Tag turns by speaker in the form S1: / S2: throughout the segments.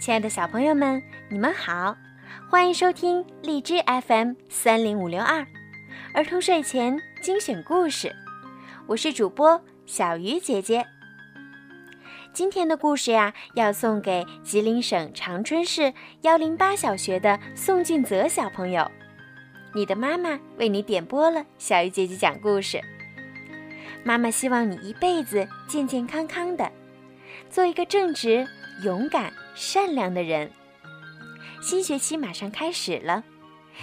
S1: 亲爱的小朋友们，你们好，欢迎收听荔枝 FM 三零五六二儿童睡前精选故事。我是主播小鱼姐姐。今天的故事呀，要送给吉林省长春市幺零八小学的宋俊泽小朋友。你的妈妈为你点播了小鱼姐姐讲故事。妈妈希望你一辈子健健康康的，做一个正直、勇敢。善良的人，新学期马上开始了，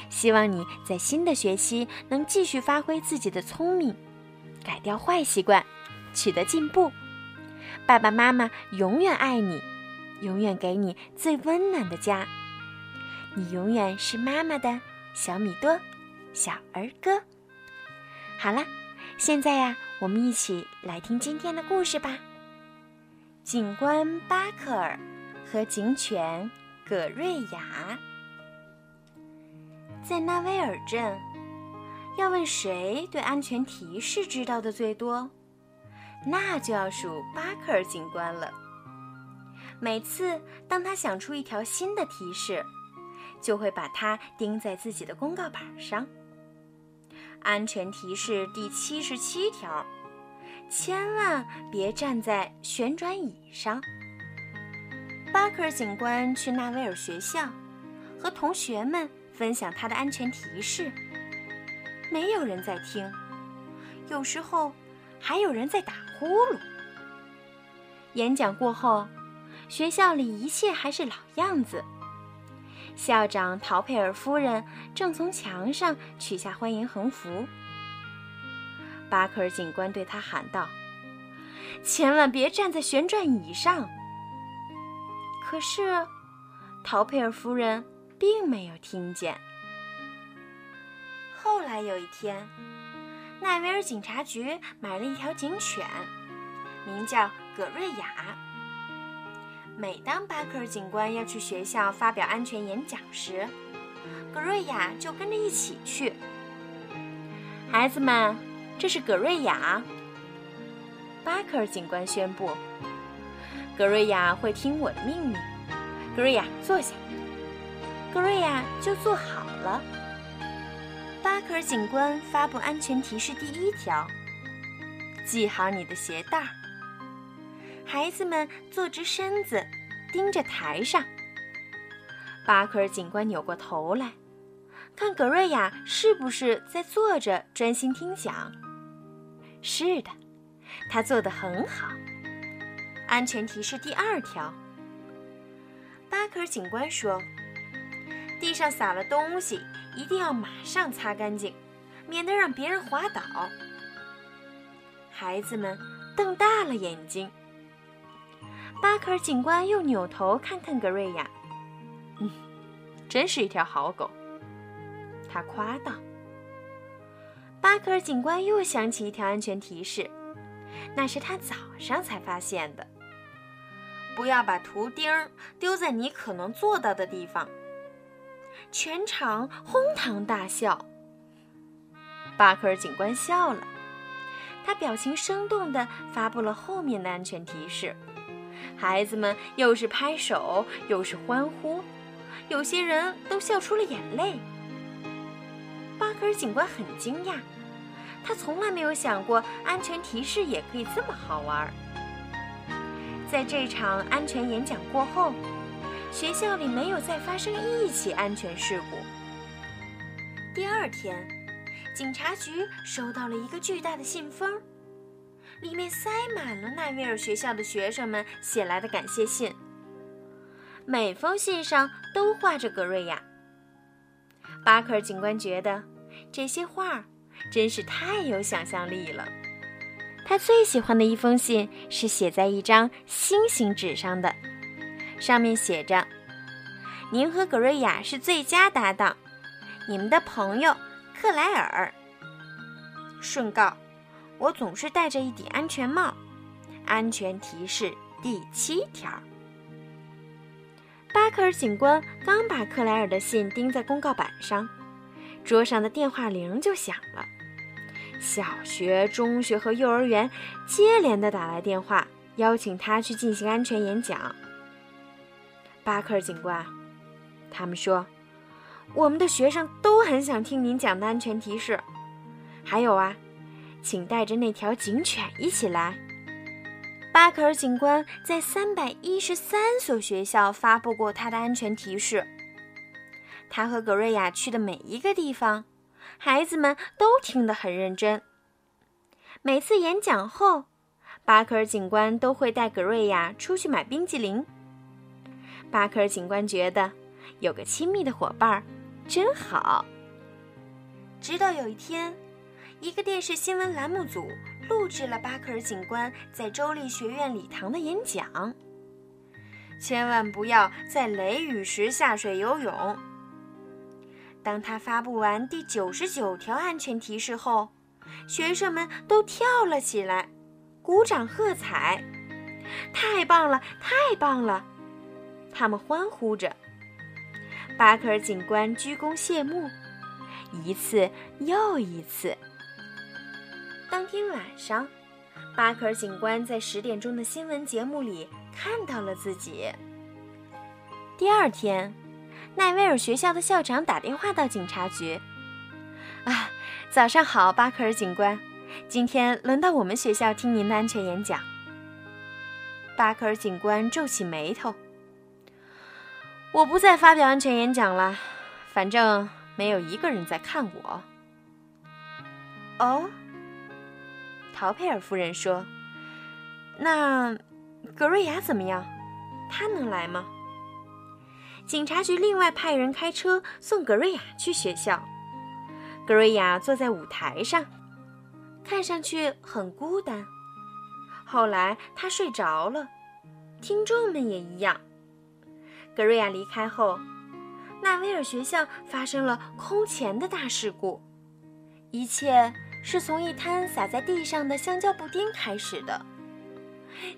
S1: 希望你在新的学期能继续发挥自己的聪明，改掉坏习惯，取得进步。爸爸妈妈永远爱你，永远给你最温暖的家。你永远是妈妈的小米多，小儿歌。好了，现在呀，我们一起来听今天的故事吧。警官巴克尔。和警犬葛瑞雅在纳威尔镇，要问谁对安全提示知道的最多，那就要数巴克尔警官了。每次当他想出一条新的提示，就会把它钉在自己的公告板上。安全提示第七十七条：千万别站在旋转椅上。巴克尔警官去纳威尔学校，和同学们分享他的安全提示。没有人在听，有时候还有人在打呼噜。演讲过后，学校里一切还是老样子。校长陶佩尔夫人正从墙上取下欢迎横幅。巴克尔警官对他喊道：“千万别站在旋转椅上。”可是，陶佩尔夫人并没有听见。后来有一天，奈维尔警察局买了一条警犬，名叫葛瑞亚。每当巴克尔警官要去学校发表安全演讲时，葛瑞亚就跟着一起去。孩子们，这是葛瑞亚。巴克尔警官宣布。格瑞亚会听我的命令。格瑞亚，坐下。格瑞亚就坐好了。巴克尔警官发布安全提示第一条：系好你的鞋带儿。孩子们坐直身子，盯着台上。巴克尔警官扭过头来，看格瑞亚是不是在坐着专心听讲。是的，他做得很好。安全提示第二条：巴克尔警官说，地上洒了东西，一定要马上擦干净，免得让别人滑倒。孩子们瞪大了眼睛。巴克尔警官又扭头看看格瑞亚，嗯，真是一条好狗，他夸道。巴克尔警官又想起一条安全提示，那是他早上才发现的。不要把图钉丢在你可能做到的地方。全场哄堂大笑。巴克尔警官笑了，他表情生动地发布了后面的安全提示。孩子们又是拍手又是欢呼，有些人都笑出了眼泪。巴克尔警官很惊讶，他从来没有想过安全提示也可以这么好玩。在这场安全演讲过后，学校里没有再发生一起安全事故。第二天，警察局收到了一个巨大的信封，里面塞满了奈维尔学校的学生们写来的感谢信。每封信上都画着格瑞亚。巴克尔警官觉得这些画真是太有想象力了。他最喜欢的一封信是写在一张星星纸上的，上面写着：“您和格瑞亚是最佳搭档，你们的朋友克莱尔。”顺告：我总是戴着一顶安全帽。安全提示第七条。巴克尔警官刚把克莱尔的信钉在公告板上，桌上的电话铃就响了。小学、中学和幼儿园接连的打来电话，邀请他去进行安全演讲。巴克尔警官。他们说：“我们的学生都很想听您讲的安全提示。还有啊，请带着那条警犬一起来。”巴克尔警官在三百一十三所学校发布过他的安全提示。他和格瑞亚去的每一个地方，孩子们都听得很认真。每次演讲后，巴克尔警官都会带格瑞亚出去买冰激凌。巴克尔警官觉得有个亲密的伙伴真好。直到有一天，一个电视新闻栏目组。录制了巴克尔警官在州立学院礼堂的演讲。千万不要在雷雨时下水游泳。当他发布完第九十九条安全提示后，学生们都跳了起来，鼓掌喝彩。太棒了，太棒了！他们欢呼着。巴克尔警官鞠躬谢幕，一次又一次。当天晚上，巴克尔警官在十点钟的新闻节目里看到了自己。第二天，奈威尔学校的校长打电话到警察局：“啊，早上好，巴克尔警官，今天轮到我们学校听您的安全演讲。”巴克尔警官皱起眉头：“我不再发表安全演讲了，反正没有一个人在看我。”哦。陶佩尔夫人说：“那格瑞亚怎么样？他能来吗？”警察局另外派人开车送格瑞亚去学校。格瑞亚坐在舞台上，看上去很孤单。后来他睡着了，听众们也一样。格瑞亚离开后，纳威尔学校发生了空前的大事故，一切。是从一滩洒在地上的香蕉布丁开始的，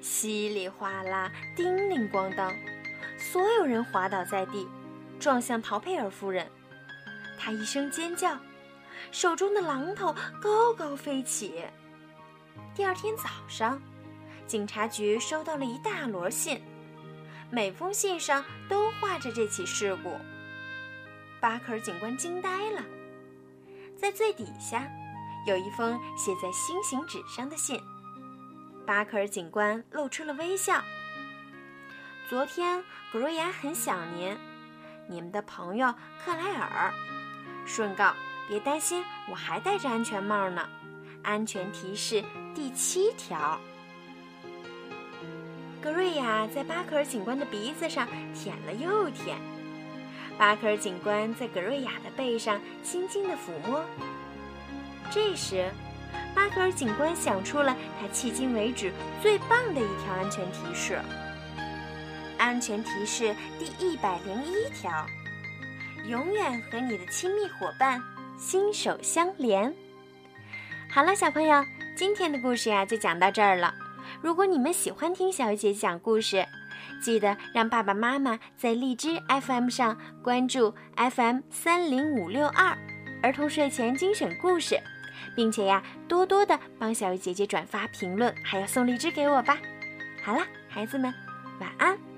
S1: 稀里哗啦，叮铃咣当，所有人滑倒在地，撞向陶佩尔夫人。她一声尖叫，手中的榔头高高飞起。第二天早上，警察局收到了一大摞信，每封信上都画着这起事故。巴克尔警官惊呆了，在最底下。有一封写在星形纸上的信，巴克尔警官露出了微笑。昨天格瑞亚很想您，你们的朋友克莱尔。顺告，别担心，我还戴着安全帽呢。安全提示第七条。格瑞亚在巴克尔警官的鼻子上舔了又舔，巴克尔警官在格瑞亚的背上轻轻地抚摸。这时，巴克尔警官想出了他迄今为止最棒的一条安全提示。安全提示第一百零一条：永远和你的亲密伙伴心手相连。好了，小朋友，今天的故事呀就讲到这儿了。如果你们喜欢听小鱼姐姐讲故事，记得让爸爸妈妈在荔枝 FM 上关注 FM 三零五六二儿童睡前精选故事。并且呀，多多的帮小鱼姐姐转发、评论，还要送荔枝给我吧。好了，孩子们，晚安。